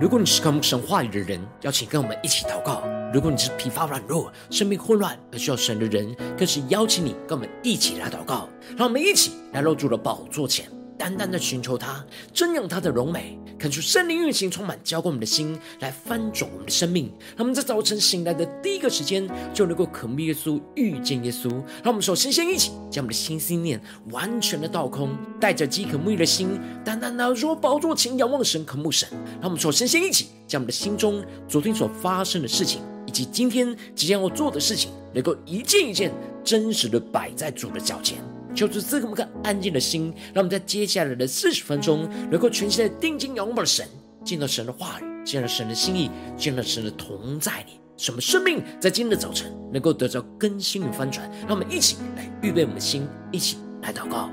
如果你是渴慕神话里的人，邀请跟我们一起祷告；如果你是疲乏软弱、生命混乱而需要神的人，更是邀请你跟我们一起来祷告。让我们一起来落主的宝座前，单单的寻求他，瞻仰他的荣美，看出圣灵运行充满，浇灌我们的心，来翻转我们的生命。让我们在早晨醒来的第一个时间，就能够渴慕耶稣、遇见耶稣。让我们首先先一起将我们的心心念完全的倒空，带着饥渴沐浴的心，单单的若宝座前仰望神、渴慕神。让我们首先先一起将我们的心中昨天所发生的事情，以及今天即将要做的事情，能够一件一件真实的摆在主的脚前。求主赐给我们个安静的心，让我们在接下来的四十分钟，能够全心的定睛仰望神，见到神的话语，见到神的心意，见到神的同在里，使我们生命在今天的早晨能够得到更新与翻转。让我们一起来预备我们的心，一起来祷告。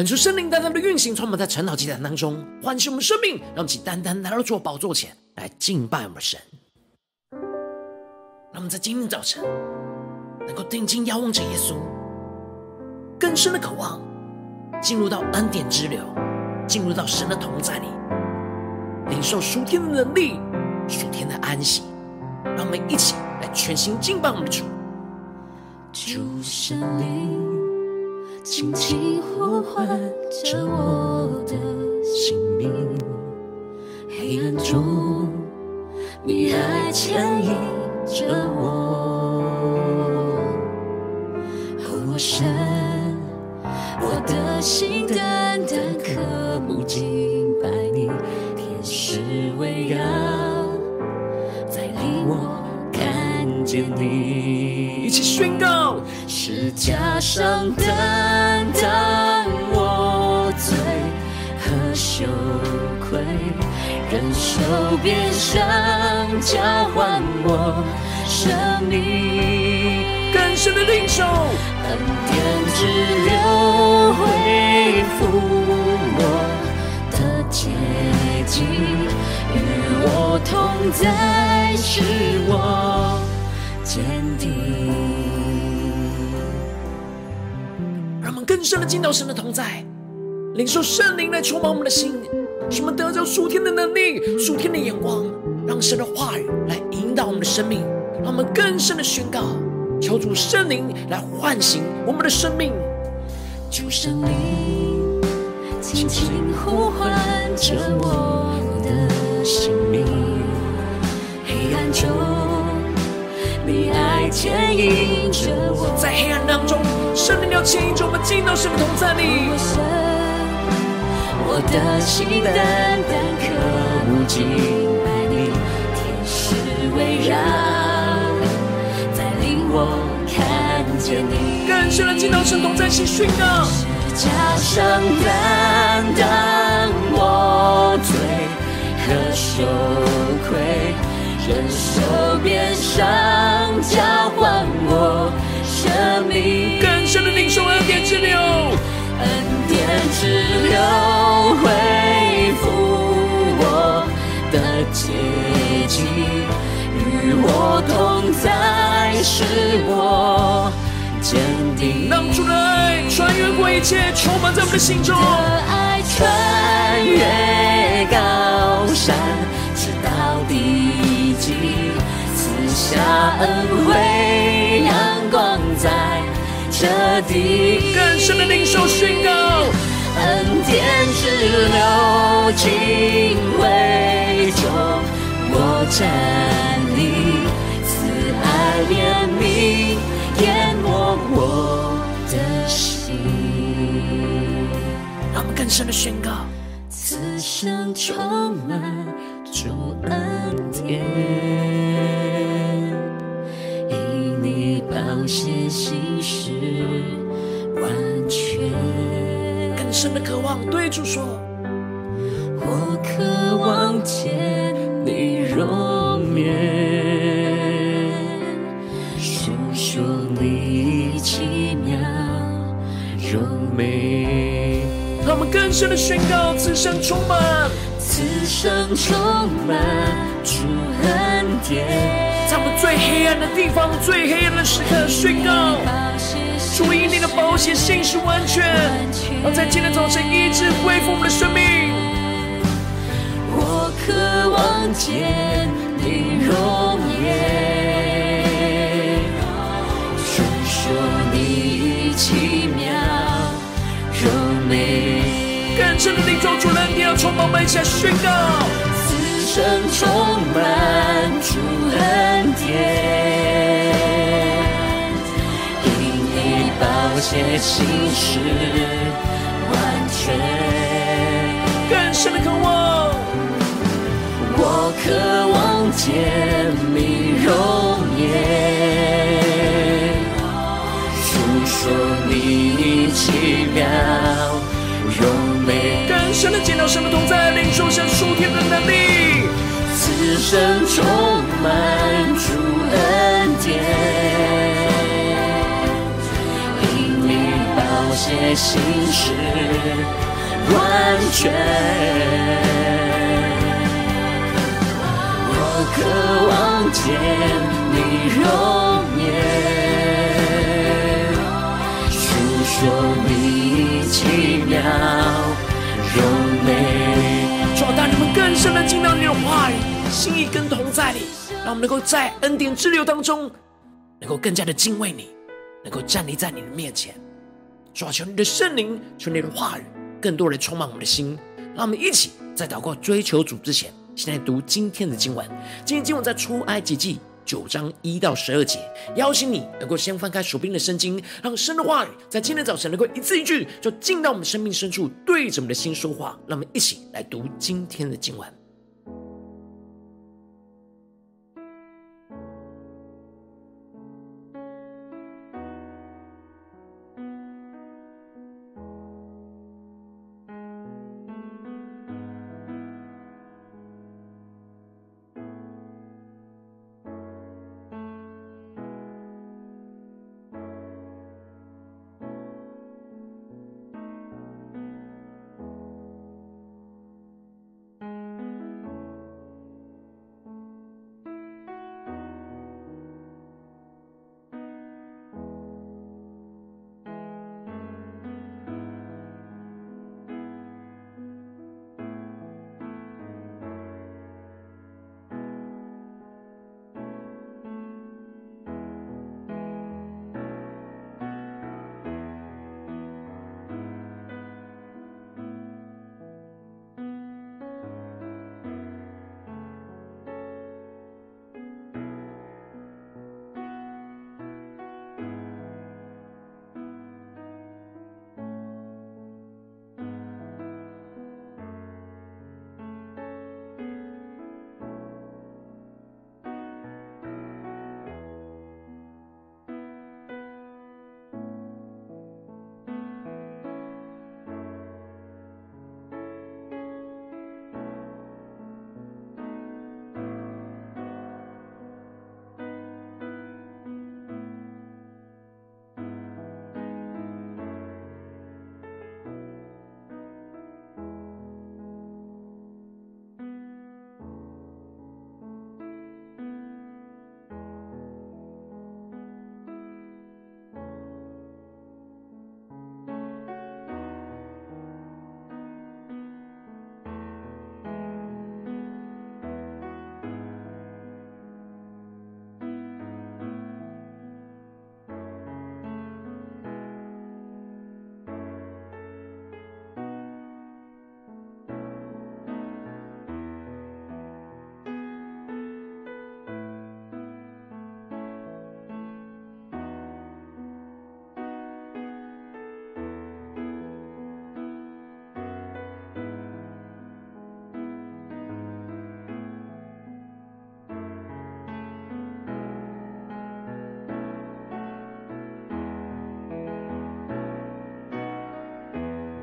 恳求圣灵单单的运行，充满在晨祷祭坛当中，唤醒我们生命，让我们起单单来到主宝座前来敬拜我们神。让我们在今天早晨能够定睛仰望着耶稣，更深的渴望进入到恩典之流，进入到神的同在里，领受属天的能力、属天的安息。让我们一起来全心敬拜我们的主，主圣灵。轻轻呼唤着我的姓名，黑暗中，你还牵引着我。哦，神，我的心单单渴慕敬拜你，天使围绕，在你我看见你。一起宣告。十架上担愧，忍受鞭伤交换我生命，更深的领受，恩典之流恢复我的洁净，与我同在，使我坚定。让我们更深的进到神的同在，领受圣灵来充满我们的心，使我们得着属天的能力、属天的眼光，让神的话语来引导我们的生命，让我们更深的宣告，求主圣灵来唤醒我们的生命。主圣灵轻轻呼唤着我的生命，黑暗中你爱牵引着我，在黑暗当中。圣灵要牵引着我们进到神的同在里。我的心单单渴慕敬拜你，天使围绕，带领我看见你。更深的进到神同在，去宣告。十架上担当我罪和羞愧，忍受交换我生命。神的领受恩典之流，恩典之流恢复我的洁净，与我同在，是我坚定。让主的爱穿越过一切，充满在我们的心中。的爱穿越高山，直到地极，赐下恩惠，阳光在。这地更深的领受宣告，恩典之流尽为中，我站立，慈爱怜悯淹没我的心。让我们更深的宣告，此生充满主恩典。血心事完全，更深的渴望对主说，我渴望见你容颜，诉说你奇妙柔美。让我们更深的宣告，此生充满，此生充满主恩典。在我们最黑暗的地方，最黑暗的时刻，宣告主以你的宝血信是完全，而在今天早晨医治恢复我们的生命。我渴望见你容颜，述说你奇妙柔美。更深的领受主恩典，要充满满下宣告。生充满主恩典，因你宝血心事完全。更深的渴望，我渴望见你容颜，述说你奇妙柔美。更深的见到神的同在，领受神属天的能力。此生充满主恩典，因你宝血心事完全。我渴望见你容颜，述说你奇妙柔美。主带你们更深的进到你的话语。心意跟同在里，让我们能够在恩典之流当中，能够更加的敬畏你，能够站立在你的面前。主啊，求你的圣灵，求你的话语，更多的充满我们的心。让我们一起在祷告追求主之前，先来读今天的经文。今天经文在出埃及记九章一到十二节。邀请你能够先翻开手边的圣经，让神的话语在今天早晨能够一字一句，就进到我们生命深处，对着我们的心说话。让我们一起来读今天的经文。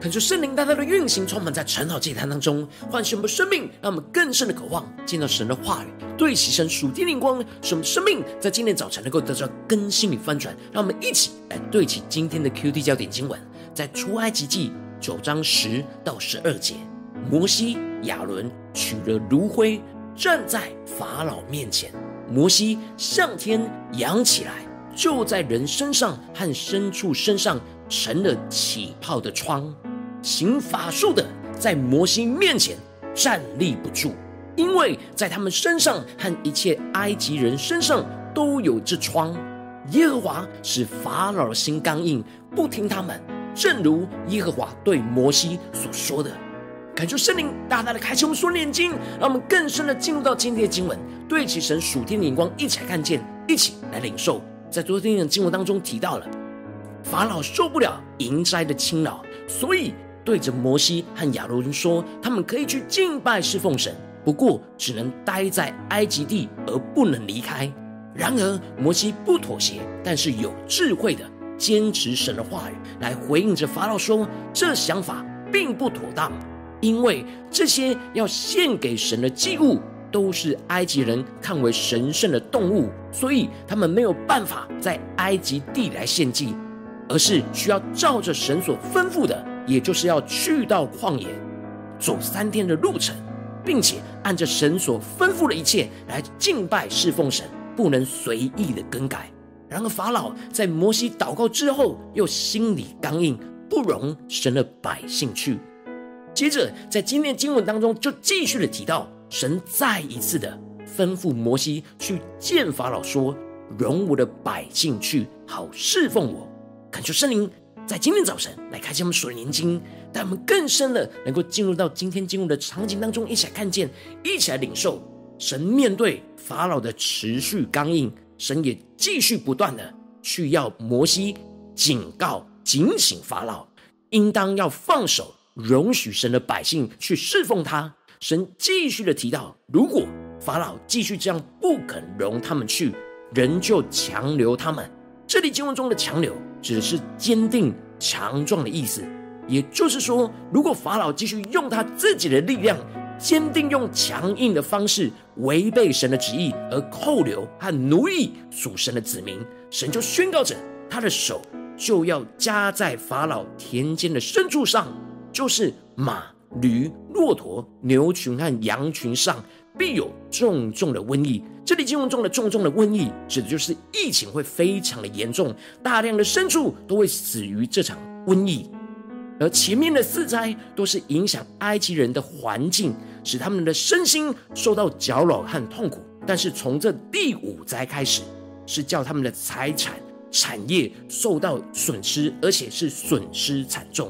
恳求圣灵大大的运行，充满在晨祷祭坛当中，唤醒我们生命，让我们更深的渴望见到神的话语，对齐神属天灵光，使我们生命在今天早晨能够得到更新与翻转。让我们一起来对齐今天的 QT 焦点经文，在出埃及记九章十到十二节，摩西亚伦取了炉灰，站在法老面前，摩西向天扬起来，就在人身上和牲畜身上成了起泡的疮。行法术的在摩西面前站立不住，因为在他们身上和一切埃及人身上都有这疮。耶和华使法老的心刚硬，不听他们，正如耶和华对摩西所说的。感受圣灵大大的开启我们属灵眼睛，让我们更深的进入到今天的经文，对齐神属天的眼光，一起来看见，一起来领受。在昨天的经文当中提到了，法老受不了营斋的侵扰，所以。对着摩西和亚伦说：“他们可以去敬拜侍奉神，不过只能待在埃及地，而不能离开。”然而摩西不妥协，但是有智慧的坚持神的话语，来回应着法老说：“这想法并不妥当，因为这些要献给神的祭物都是埃及人看为神圣的动物，所以他们没有办法在埃及地来献祭，而是需要照着神所吩咐的。”也就是要去到旷野，走三天的路程，并且按着神所吩咐的一切来敬拜侍奉神，不能随意的更改。然而法老在摩西祷告之后，又心里刚硬，不容神的百姓去。接着在今天经文当中，就继续的提到，神再一次的吩咐摩西去见法老，说：“容我的百姓去，好侍奉我。”恳求圣灵。在今天早晨来开启我们属灵眼睛，带我们更深的能够进入到今天经文的场景当中，一起来看见，一起来领受。神面对法老的持续刚硬，神也继续不断的去要摩西警告、警醒法老，应当要放手，容许神的百姓去侍奉他。神继续的提到，如果法老继续这样不肯容他们去，仍旧强留他们。这里经文中的强留，指的是坚定强壮的意思，也就是说，如果法老继续用他自己的力量，坚定用强硬的方式违背神的旨意，而扣留和奴役属神的子民，神就宣告着他的手就要加在法老田间的牲畜上，就是马、驴、骆驼、牛群和羊群上，必有重重的瘟疫。这里经文中的重重的瘟疫，指的就是疫情会非常的严重，大量的牲畜都会死于这场瘟疫。而前面的四灾都是影响埃及人的环境，使他们的身心受到搅扰和痛苦。但是从这第五灾开始，是叫他们的财产、产业受到损失，而且是损失惨重。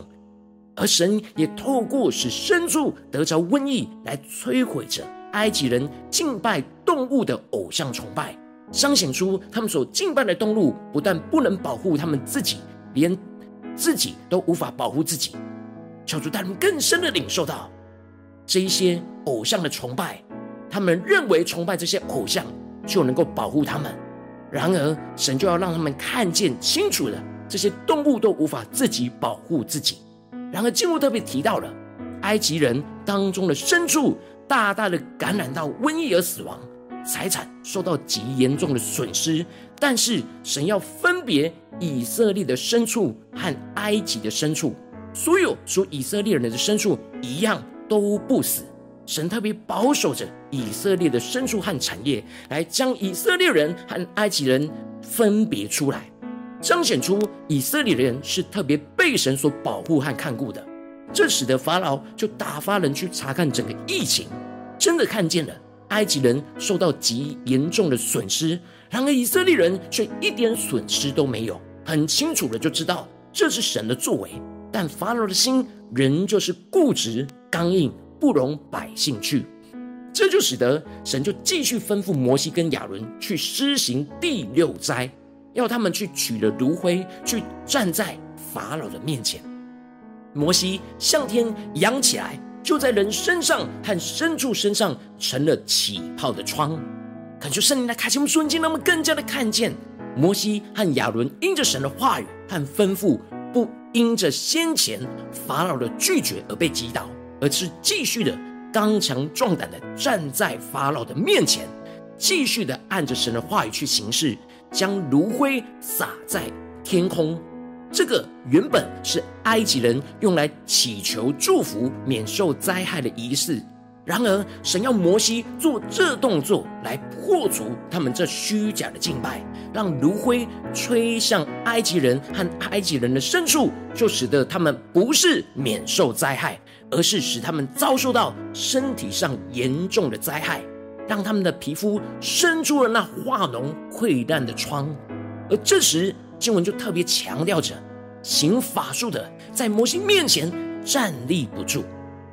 而神也透过使牲畜得着瘟疫来摧毁着。埃及人敬拜动物的偶像崇拜，彰显出他们所敬拜的动物不但不能保护他们自己，连自己都无法保护自己。求主带他们更深的领受到这一些偶像的崇拜，他们认为崇拜这些偶像就能够保护他们。然而，神就要让他们看见清楚了，这些动物都无法自己保护自己。然而，经文特别提到了埃及人当中的牲畜。大大的感染到瘟疫而死亡，财产受到极严重的损失。但是神要分别以色列的牲畜和埃及的牲畜，所有属以色列人的牲畜一样都不死。神特别保守着以色列的牲畜和产业，来将以色列人和埃及人分别出来，彰显出以色列人是特别被神所保护和看顾的。这使得法老就打发人去查看整个疫情，真的看见了埃及人受到极严重的损失，然而以色列人却一点损失都没有，很清楚的就知道这是神的作为。但法老的心仍旧是固执刚硬，不容百姓去，这就使得神就继续吩咐摩西跟亚伦去施行第六灾，要他们去取了炉灰，去站在法老的面前。摩西向天扬起来，就在人身上和牲畜身上成了起泡的疮。恳求圣灵来开启我们瞬间，让我们更加的看见摩西和亚伦因着神的话语和吩咐，不因着先前法老的拒绝而被击倒，而是继续的刚强壮胆的站在法老的面前，继续的按着神的话语去行事，将炉灰撒在天空。这个原本是埃及人用来祈求祝福、免受灾害的仪式。然而，神要摩西做这动作来破除他们这虚假的敬拜，让炉灰吹向埃及人和埃及人的深处，就使得他们不是免受灾害，而是使他们遭受到身体上严重的灾害，让他们的皮肤生出了那化脓溃烂的疮。而这时，经文就特别强调着，行法术的在摩西面前站立不住，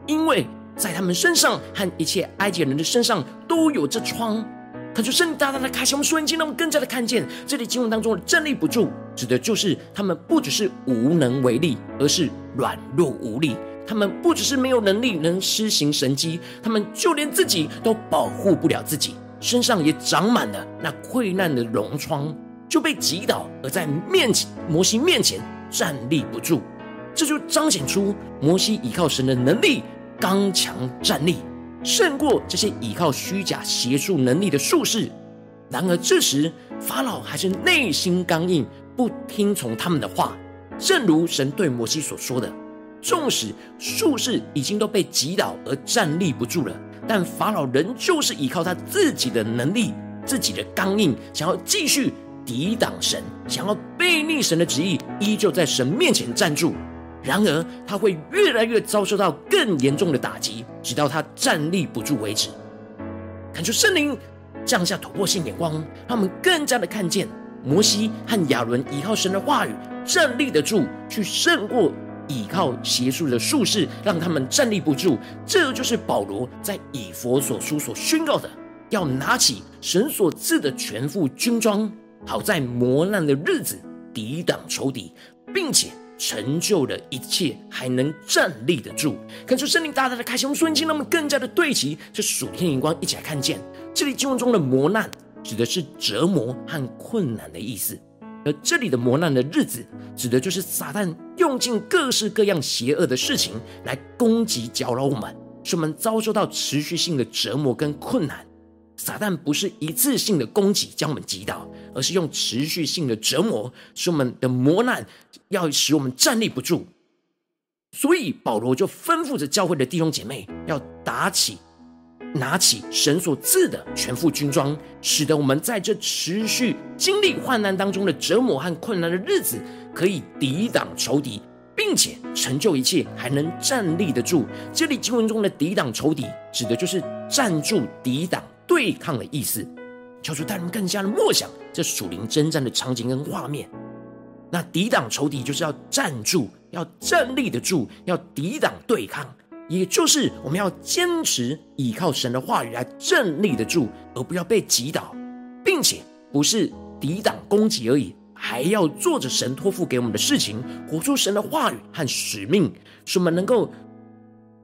因为。在他们身上和一切埃及人的身上都有这疮，他就圣大大的开启我们眼睛，让我们更加的看见这里经文当中的站立不住，指的就是他们不只是无能为力，而是软弱无力。他们不只是没有能力能施行神迹，他们就连自己都保护不了自己，身上也长满了那溃烂的脓疮，就被击倒而在面前摩西面前站立不住。这就彰显出摩西依靠神的能力。刚强站立，胜过这些依靠虚假邪术能力的术士。然而这时法老还是内心刚硬，不听从他们的话。正如神对摩西所说的：“纵使术士已经都被击倒而站立不住了，但法老仍旧是依靠他自己的能力、自己的刚硬，想要继续抵挡神，想要背逆神的旨意，依旧在神面前站住。”然而，他会越来越遭受到更严重的打击，直到他站立不住为止。恳求圣灵降下突破性眼光，让我们更加的看见摩西和亚伦依靠神的话语站立得住，去胜过依靠邪术的术士，让他们站立不住。这就是保罗在以弗所书所宣告的：要拿起神所赐的全副军装，好在磨难的日子抵挡仇敌，并且。成就了一切，还能站立得住。看出圣灵大大的开启，我们瞬间，让我们更加的对齐这属天荧光，一起来看见这里经文中的磨难，指的是折磨和困难的意思。而这里的磨难的日子，指的就是撒旦用尽各式各样邪恶的事情来攻击搅扰我们，使我们遭受到持续性的折磨跟困难。撒旦不是一次性的攻击将我们击倒，而是用持续性的折磨，使我们的磨难要使我们站立不住。所以保罗就吩咐着教会的弟兄姐妹，要打起、拿起神所赐的全副军装，使得我们在这持续经历患难当中的折磨和困难的日子，可以抵挡仇敌，并且成就一切，还能站立得住。这里经文中的抵挡仇敌，指的就是站住抵挡。对抗的意思，求主带人更加的默想这属灵征战的场景跟画面。那抵挡仇敌，就是要站住，要站立得住，要抵挡对抗，也就是我们要坚持依靠神的话语来站立得住，而不要被击倒，并且不是抵挡攻击而已，还要做着神托付给我们的事情，活出神的话语和使命，使我们能够。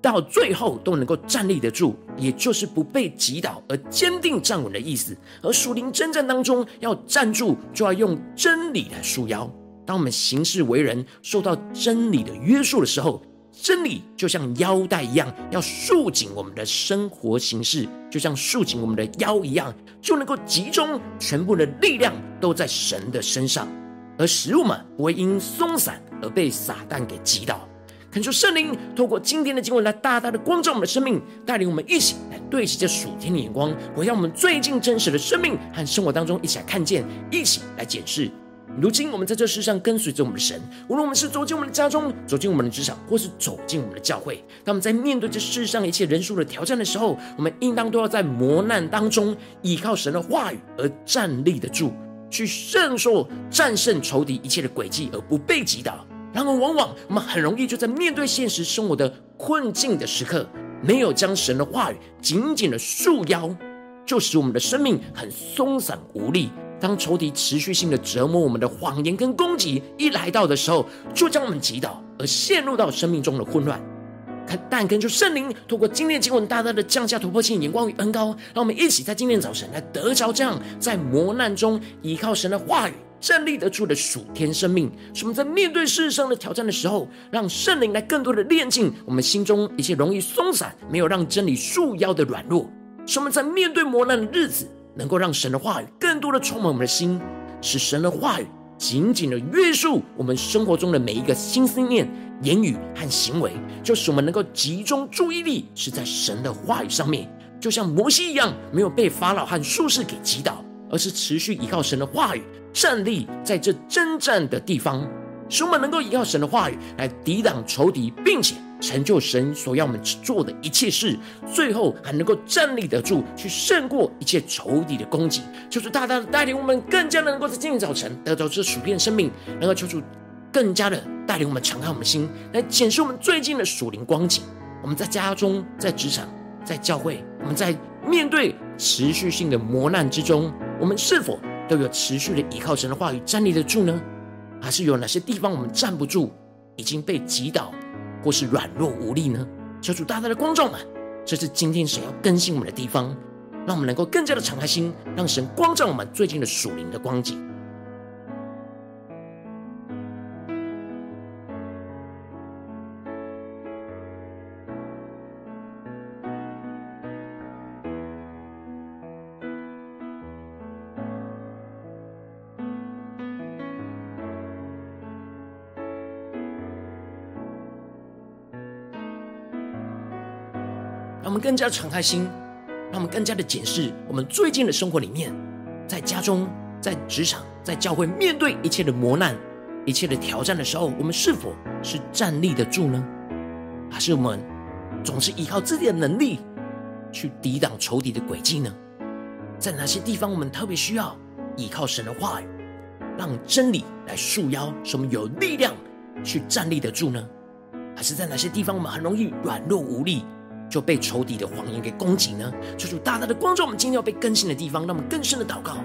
到最后都能够站立得住，也就是不被击倒而坚定站稳的意思。而属灵征战当中要站住，就要用真理来束腰。当我们行事为人受到真理的约束的时候，真理就像腰带一样，要束紧我们的生活形式，就像束紧我们的腰一样，就能够集中全部的力量都在神的身上，而食物们不会因松散而被撒旦给击倒。恳求圣灵透过今天的经文来大大的光照我们的生命，带领我们一起来对齐这属天的眼光，回到我们最近真实的生命和生活当中，一起来看见，一起来检视。如今我们在这世上跟随着我们的神，无论我们是走进我们的家中，走进我们的职场，或是走进我们的教会，当我们在面对这世上一切人数的挑战的时候，我们应当都要在磨难当中依靠神的话语而站立得住，去胜受战胜仇敌一切的诡计，而不被击倒。然而，往往我们很容易就在面对现实生活的困境的时刻，没有将神的话语紧紧的束腰，就使我们的生命很松散无力。当仇敌持续性的折磨我们的谎言跟攻击一来到的时候，就将我们击倒，而陷入到生命中的混乱。但根据圣灵透过今天经文，大大的降下突破性眼光与恩膏，让我们一起在今天早晨来得着这样在磨难中依靠神的话语站立得住的属天生命。使我们在面对世上的挑战的时候，让圣灵来更多的炼净我们心中一些容易松散、没有让真理束腰的软弱。使我们在面对磨难的日子，能够让神的话语更多的充满我们的心，使神的话语紧紧的约束我们生活中的每一个心思念。言语和行为，就使我们能够集中注意力，是在神的话语上面，就像摩西一样，没有被法老和术士给击倒，而是持续依靠神的话语，站立在这征战的地方，使我们能够依靠神的话语来抵挡仇敌，并且成就神所要我们做的一切事，最后还能够站立得住，去胜过一切仇敌的攻击。求主大大的带领我们，更加的能够在今天早晨得到这属天的生命，能够求主。更加的带领我们敞开我们的心，来检视我们最近的属灵光景。我们在家中、在职场、在教会，我们在面对持续性的磨难之中，我们是否都有持续的依靠神的话语站立得住呢？还是有哪些地方我们站不住，已经被击倒，或是软弱无力呢？求主大大的光照们，这是今天神要更新我们的地方，让我们能够更加的敞开心，让神光照我们最近的属灵的光景。让我们更加敞开心，让我们更加的检视我们最近的生活里面，在家中、在职场、在教会，面对一切的磨难、一切的挑战的时候，我们是否是站立得住呢？还是我们总是依靠自己的能力去抵挡仇敌的诡计呢？在哪些地方我们特别需要依靠神的话语，让真理来束腰，使我们有力量去站立得住呢？还是在哪些地方我们很容易软弱无力？就被仇敌的谎言给攻击呢？求主大大的光照我们今天要被更新的地方，让我们更深的祷告。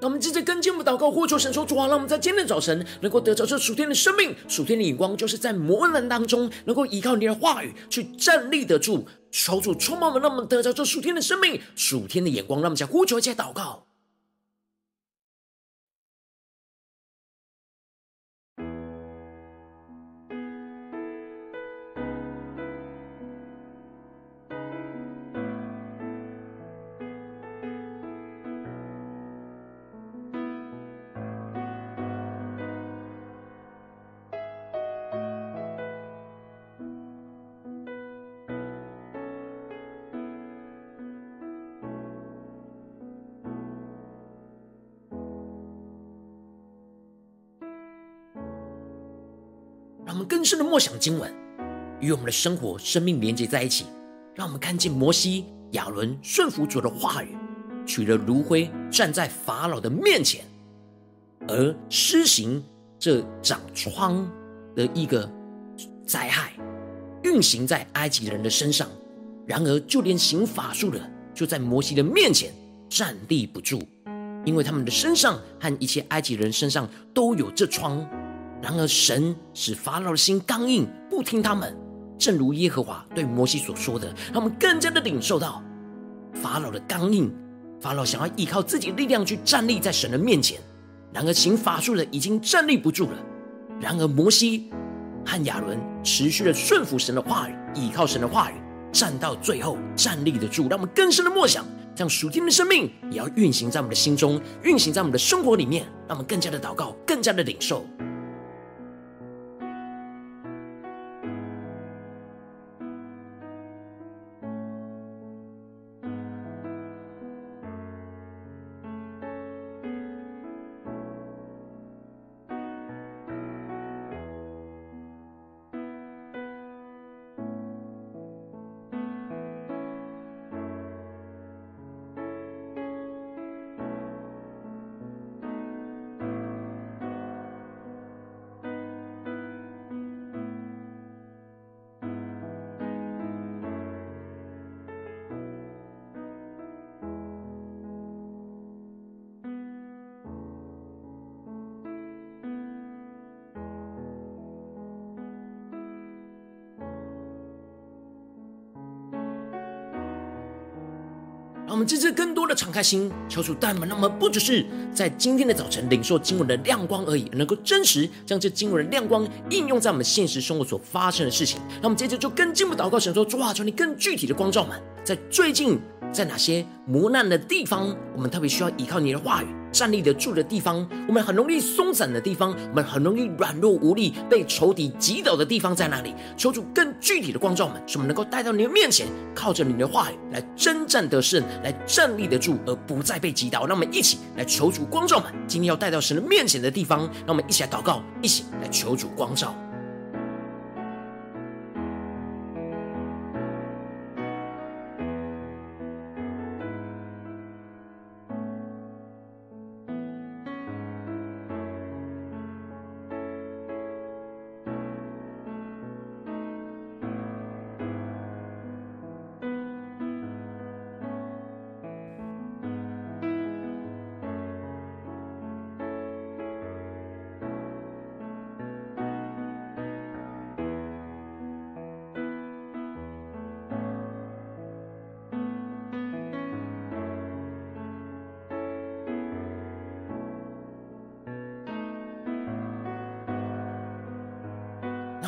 那我们接着跟进我们祷告，呼求神说主啊，让我们在今天的早晨能够得着这属天的生命、属天的眼光，就是在磨难当中能够依靠你的话语去站立得住。求主充满我们，让我们得着这属天的生命、属天的眼光。让我们向呼求一起祷告。深的默想经文，与我们的生活、生命连接在一起。让我们看见摩西、亚伦顺服主的话语，取了炉灰，站在法老的面前，而施行这长疮的一个灾害，运行在埃及人的身上。然而，就连行法术的，就在摩西的面前站立不住，因为他们的身上和一切埃及人身上都有这疮。然而，神使法老的心刚硬，不听他们，正如耶和华对摩西所说的，让我们更加的领受到法老的刚硬。法老想要依靠自己的力量去站立在神的面前，然而行法术的已经站立不住了。然而，摩西和亚伦持续的顺服神的话语，依靠神的话语，站到最后站立得住。让我们更深的默想，让属天的生命也要运行在我们的心中，运行在我们的生活里面，让我们更加的祷告，更加的领受。让我们这次更多的敞开心，敲出大门。那么不只是在今天的早晨领受经文的亮光而已，能够真实将这经文的亮光应用在我们现实生活所发生的事情。那我们接着就更进一步祷告，神说：主啊，求你更具体的光照们，在最近在哪些磨难的地方，我们特别需要依靠你的话语。站立得住的地方，我们很容易松散的地方，我们很容易软弱无力，被仇敌击倒的地方在哪里？求主更具体的光照我们，使我们能够带到你的面前，靠着你的话语来征战得胜，来站立得住，而不再被击倒。让我们一起来求主光照我们，今天要带到神的面前的地方，让我们一起来祷告，一起来求主光照。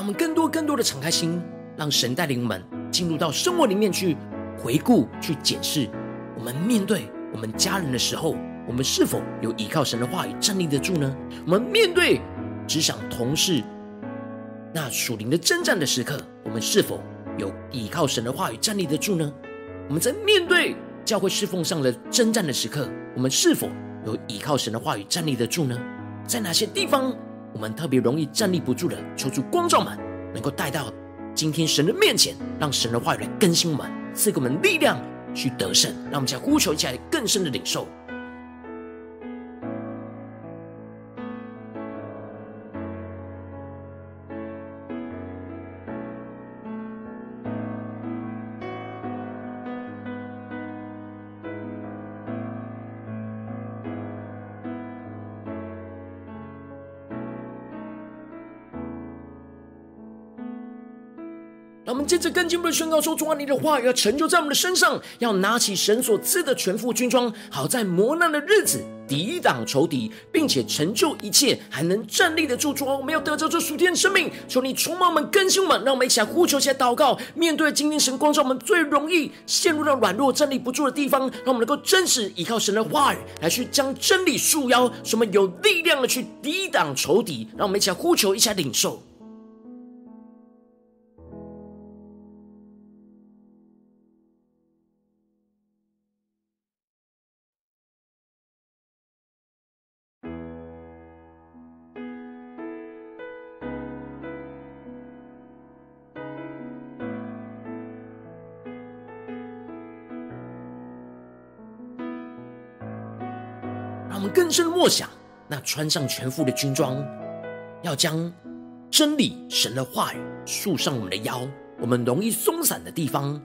我们更多更多的敞开心，让神带领我们进入到生活里面去回顾、去检视。我们面对我们家人的时候，我们是否有依靠神的话语站立得住呢？我们面对职场同事那属灵的征战的时刻，我们是否有依靠神的话语站立得住呢？我们在面对教会侍奉上的征战的时刻，我们是否有依靠神的话语站立得住呢？在哪些地方？我们特别容易站立不住的，求主光照们，能够带到今天神的面前，让神的话语来更新我们，赐给我们力量去得胜。让我们再呼求一下更深的领受。接着更进一步的宣告说：“主啊，你的话语要成就在我们的身上，要拿起神所赐的全副军装，好在磨难的日子抵挡仇敌，并且成就一切，还能站立得住。主啊，我们要得着这属天的生命，求你充满我们，更新我们，让我们一起来呼求，一起来祷告。面对今天神光照我们最容易陷入到软弱、站立不住的地方，让我们能够真实依靠神的话语来去将真理束腰，使我们有力量的去抵挡仇敌。让我们一起来呼求，一起来领受。”深的默想，那穿上全副的军装，要将真理、神的话语束上我们的腰。我们容易松散的地方，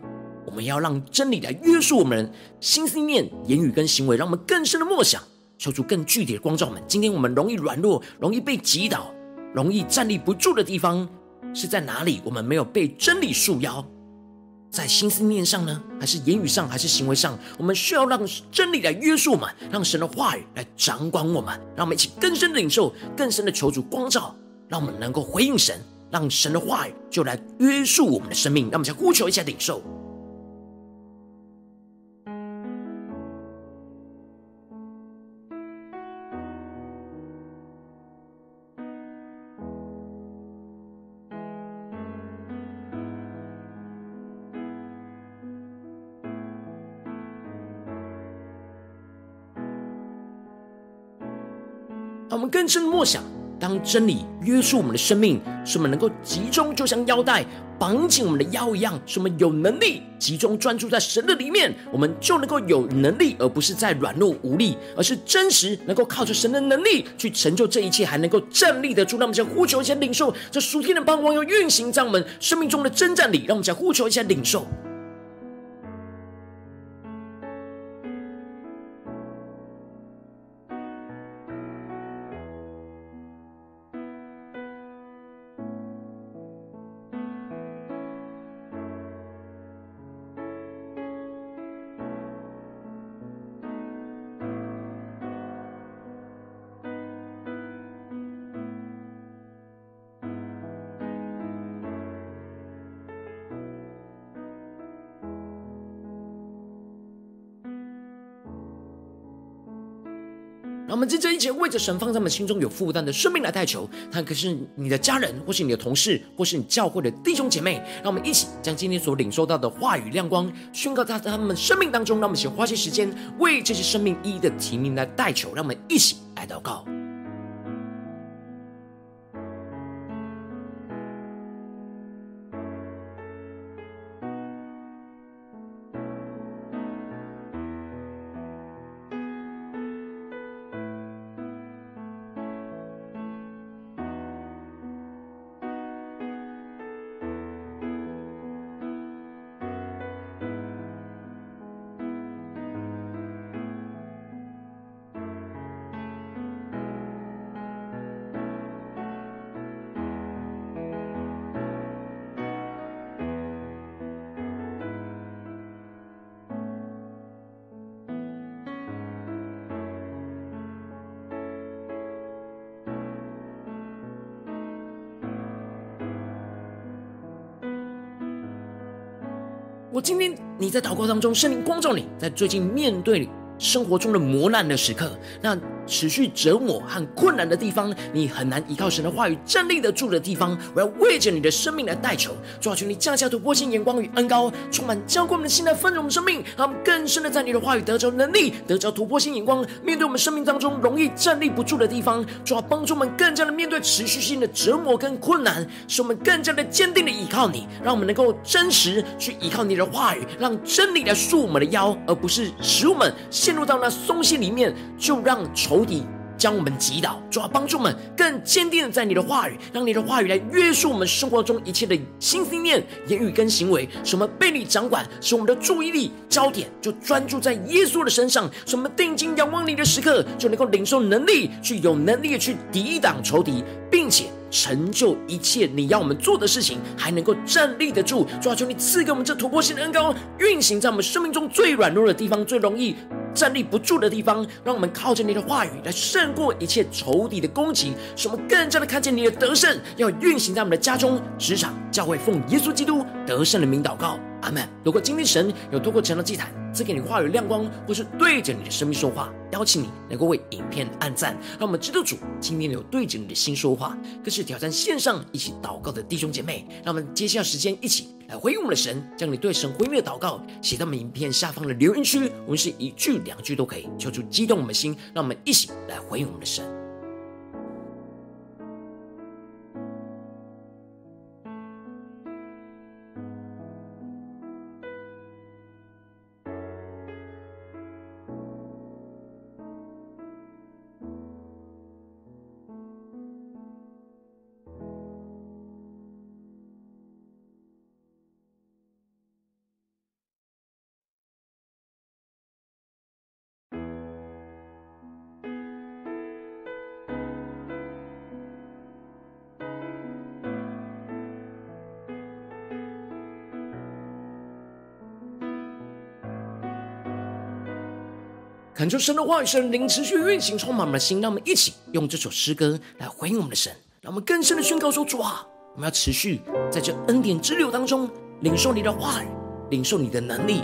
我们要让真理来约束我们心思念、言语跟行为。让我们更深的默想，求出更具体的光照。们今天我们容易软弱、容易被击倒、容易站立不住的地方是在哪里？我们没有被真理束腰。在心思念上呢，还是言语上，还是行为上，我们需要让真理来约束我们，让神的话语来掌管我们，让我们一起更深的领受，更深的求主光照，让我们能够回应神，让神的话语就来约束我们的生命。让我们先呼求一下领受。我们更深的默想，当真理约束我们的生命，使我们能够集中，就像腰带绑紧我们的腰一样，使我们有能力集中专注在神的里面，我们就能够有能力，而不是在软弱无力，而是真实能够靠着神的能力去成就这一切，还能够站立得住。让我们先呼求一下领受，这属天的盼望要运行在我们生命中的征战里，让我们先呼求一下领受。们在这一切为着神放在我们心中有负担的生命来代求，他可是你的家人，或是你的同事，或是你教会的弟兄姐妹。让我们一起将今天所领受到的话语亮光宣告在他们生命当中。让我们一起花些时间为这些生命一一的提名来代求。让我们一起来祷告。我今天你在祷告当中，圣灵光照你，在最近面对生活中的磨难的时刻，那。持续折磨和困难的地方，你很难依靠神的话语站立得住的地方，我要为着你的生命来代求，主啊，求你降下突破性眼光与恩膏，充满浇灌我们的心来丰盛生命，让我们更深的在你的话语得着能力，得着突破性眼光，面对我们生命当中容易站立不住的地方，主啊，帮助我们更加的面对持续性的折磨跟困难，使我们更加的坚定的依靠你，让我们能够真实去依靠你的话语，让真理来束我们的腰，而不是使我们陷入到那松懈里面，就让仇。仇敌将我们击倒，主啊帮助我们更坚定的在你的话语，让你的话语来约束我们生活中一切的心思念、言语跟行为，什么被你掌管，使我们的注意力焦点就专注在耶稣的身上，什么定睛仰望你的时刻，就能够领受能力，去有能力的去抵挡仇敌，并且成就一切你要我们做的事情，还能够站立得住。抓住你赐给我们这突破性的恩膏，运行在我们生命中最软弱的地方，最容易。站立不住的地方，让我们靠着你的话语来胜过一切仇敌的攻击，使我们更加的看见你的得胜，要运行在我们的家中、职场、教会，奉耶稣基督得胜的名祷告，阿门。如果今天神有透过晨祷祭坛赐给你话语亮光，或是对着你的生命说话，邀请你能够为影片按赞，让我们知道主今天有对着你的心说话，更是挑战线上一起祷告的弟兄姐妹，让我们接下来时间一起。来回应我们的神，将你对神回应的祷告写在我们影片下方的留言区，我们是一句两句都可以，求主激动我们的心，让我们一起来回应我们的神。恳求神的话语、神灵持续运行，充满我们的心。让我们一起用这首诗歌来回应我们的神，让我们更深的宣告说：主啊，我们要持续在这恩典之流当中，领受你的话语，领受你的能力，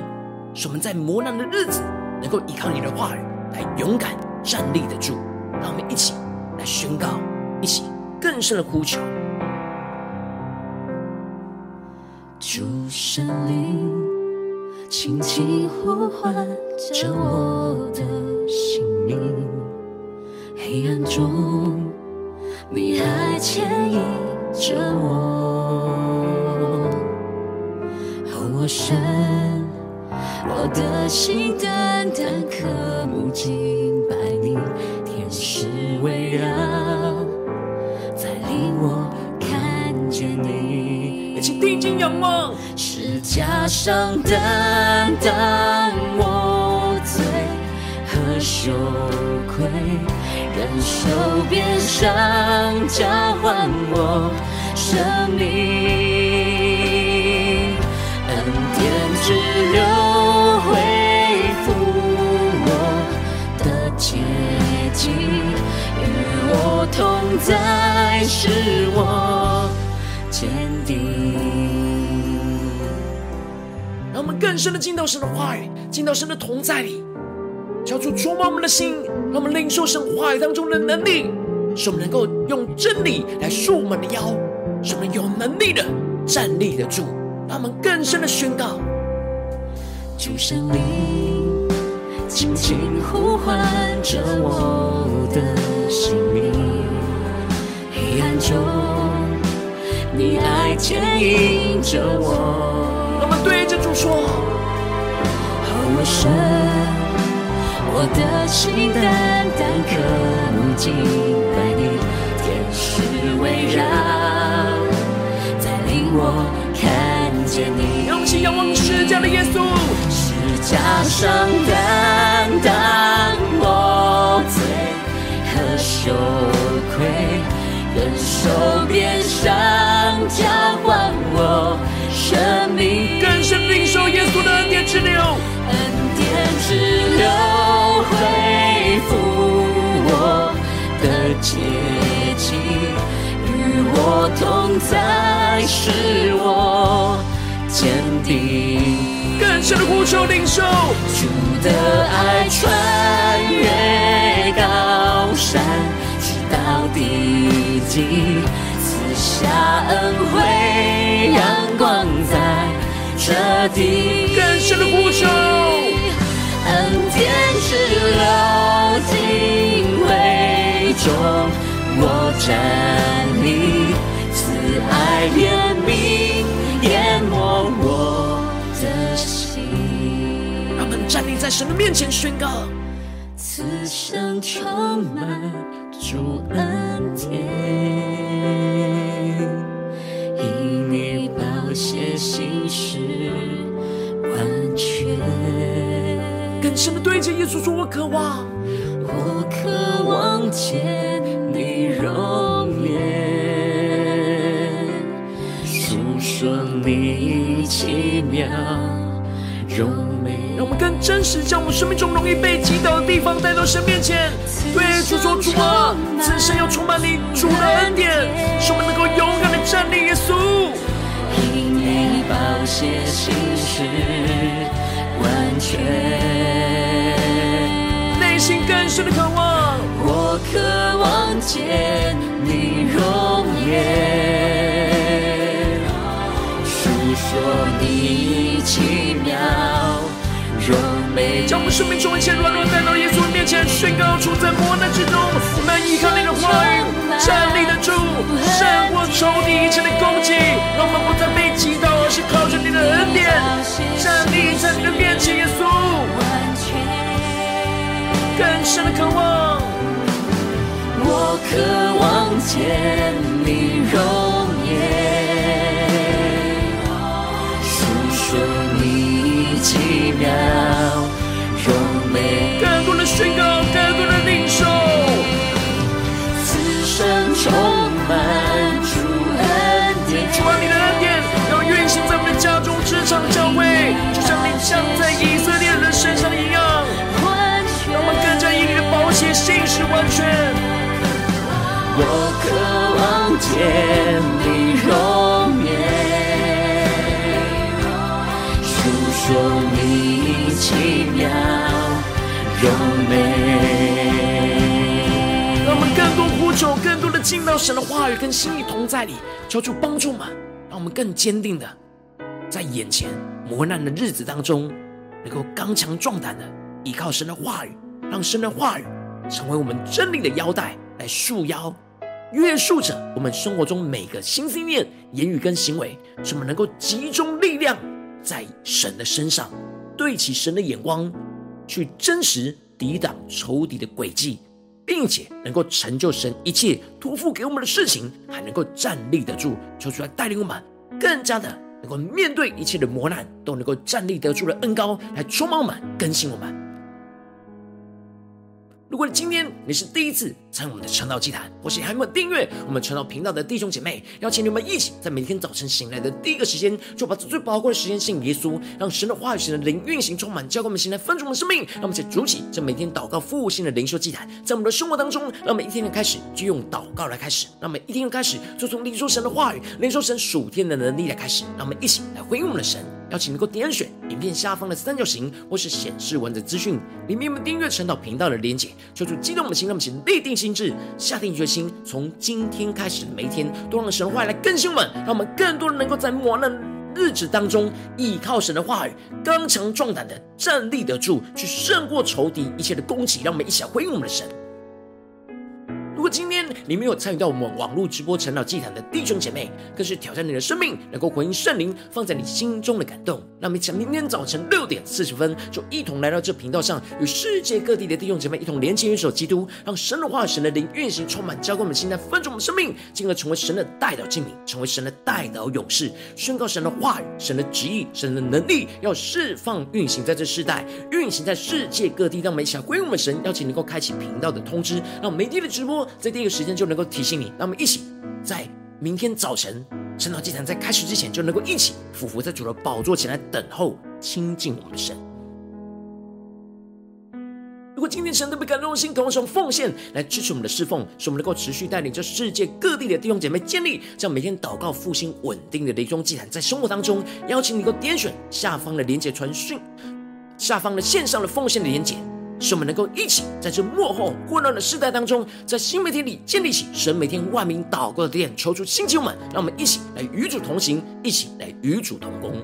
使我们在磨难的日子能够依靠你的话语来勇敢站立得住。让我们一起来宣告，一起更深的呼求。主神灵。轻轻呼唤着我的姓名，黑暗中你还牵引着我。哦，我神，我的心单单渴慕敬拜你，天使围绕，在令我看见你。请定睛仰望。加上担当我罪和羞愧，忍受鞭伤，交换我生命，恩典之流恢复我的洁净，与我同在，使我坚定。让我们更深的进到神的话语，进到神的同在里，求主触摸我们的心，让我们领受神话语当中的能力，使我们能够用真理来束我们的腰，使我们有能力的站立得住。让我们更深的宣告：主圣灵，轻轻呼唤着我的姓名，黑暗中你爱牵引着我。让我们对着主说：哦，我神，我的心单单渴慕敬拜你，天使围绕，带领我。让我们一起仰望十架的耶稣，十架上担当我罪和羞愧，忍受鞭伤交换我生命，典之流恢复我的洁净，与我同在是我。坚定，更深的呼求领受，主的爱穿越高山，直到地极，赐下恩惠，阳光在这地。更深的呼求，恩典之流敬畏中，我站立，慈爱怜悯。淹没我的心，让我们站立在神的面前宣告：此生充满主恩典，因你宝血心事完全。更深的对着耶稣说：我渴望，我渴望见你容颜。诉说你奇妙柔美，让我们更真实，将我们生命中容易被击倒的地方带到神面前，对主说：主啊，此生要充满你主的恩典，使我们能够勇敢的站立。耶稣，因你宝血心事完全，内心更深的渴望，我渴望见你容颜。美，将我们生命中一切软弱带到耶稣面前，宣告出在磨难之中，我们依靠你的话语站立得住，胜过仇敌一切的攻击，让我们不再被击倒，而是靠着你的恩典站立在你的面前。耶稣，更深的渴望，我渴望见你容颜。诉说你奇妙，更多的宣告，更多的领受。此生充满主恩典，主啊，你的恩典要运行在我们的家中、职场、教会，就像你降在以色列人身上一样。让我们更加以你的宝血信实完全。我渴望见神的话语跟心意同在里，求主帮助们，让我们更坚定的在眼前磨难的日子当中，能够刚强壮胆的依靠神的话语，让神的话语成为我们真理的腰带，来束腰，约束着我们生活中每个心思念、言语跟行为，使我们能够集中力量。在神的身上，对齐神的眼光，去真实抵挡仇敌的诡计，并且能够成就神一切托付给我们的事情，还能够站立得住，求主来带领我们，更加的能够面对一切的磨难，都能够站立得住的恩高来充满我们，更新我们。如果今天你是第一次参与我们的晨祷祭坛，或是还没有订阅我们晨祷频道的弟兄姐妹，邀请你们一起在每天早晨醒来的第一个时间，就把最宝贵的时间献给耶稣，让神的话语、神的灵运行充满，教灌我们心来分足我们生命。让我们一起筑起这每天祷告复兴的灵修祭坛，在我们的生活当中，让我们一天的开始就用祷告来开始，让我们一天的开始就从领受神的话语、领受神属天的能力来开始。让我们一起来回应我们的神。邀请能够点选影片下方的三角形，或是显示文字资讯里面有订阅晨祷频道的连结。求主激动我们的心，让我们请立定心志，下定决心，从今天开始的每一天，都让神话来更新我们，让我们更多人能够在磨难日子当中，依靠神的话语，刚强壮胆的站立得住，去胜过仇敌一切的攻击。让我们一起来回应我们的神。如果今天你没有参与到我们网络直播晨祷祭坛的弟兄姐妹，更是挑战你的生命，能够回应圣灵放在你心中的感动。那我们想明天早晨六点四十分，就一同来到这频道上，与世界各地的弟兄姐妹一同连接、元首基督，让神的话、神的灵运行充满，浇灌我们心，来分盛我们生命，进而成为神的代祷敬拜，成为神的代祷勇士，宣告神的话语、神的旨意、神的能力，要释放运行在这世代，运行在世界各地。让我们想归我们神，邀请能够开启频道的通知，让每天的直播。在第一个时间就能够提醒你，让我们一起在明天早晨晨祷祭坛在开始之前，就能够一起俯伏在主的宝座前来等候亲近我们的神。如果今天神特别感动的心，渴望用奉献来支持我们的侍奉，使我们能够持续带领着世界各地的弟兄姐妹建立这样每天祷告复兴稳定的灵中祭坛，在生活当中，邀请你能够点选下方的连结传讯，下方的线上的奉献的连结。使我们能够一起在这幕后混乱的时代当中，在新媒体里建立起神每天万名祷告的殿，求主兴起我们，让我们一起来与主同行，一起来与主同工。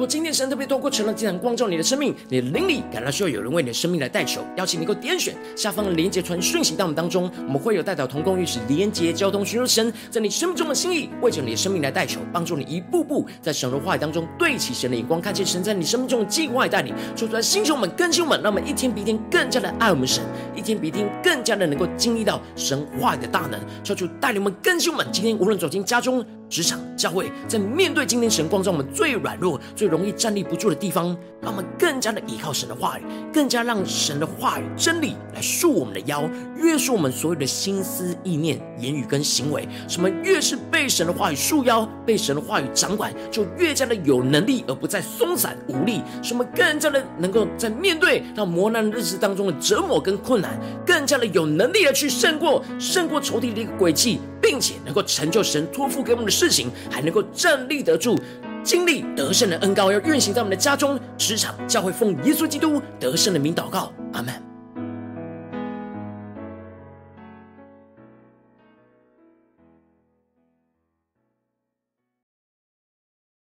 如果今天神特别透过晨祷祭坛光照你的生命，你的灵里感到需要有人为你的生命来代求，邀请你能够点选下方的连结传讯息到我们当中，我们会有代表同工，与是连结交通，寻求神在你生命中的心意，为着你的生命来代求，帮助你一步步在神的话语当中对齐神的眼光，看见神在你生命中的计划带领，说出来星球们、更新们，让我们一天比一天更加的爱我们神，一天比一天更加的能够经历到神话语的大能，求主带领我们更新们，今天无论走进家中。职场、教会，在面对今天神光照我们最软弱、最容易站立不住的地方，让我们更加的依靠神的话语，更加让神的话语真理来束我们的腰，约束我们所有的心思意念、言语跟行为。什么越是被神的话语束腰，被神的话语掌管，就越加的有能力，而不再松散无力。什么更加的能够在面对那磨难的日子当中的折磨跟困难，更加的有能力的去胜过胜过仇敌的一个诡计。并且能够成就神托付给我们的事情，还能够站立得住，经历得胜的恩高，要运行在我们的家中、职场、教会，奉耶稣基督得胜的名祷告，阿门。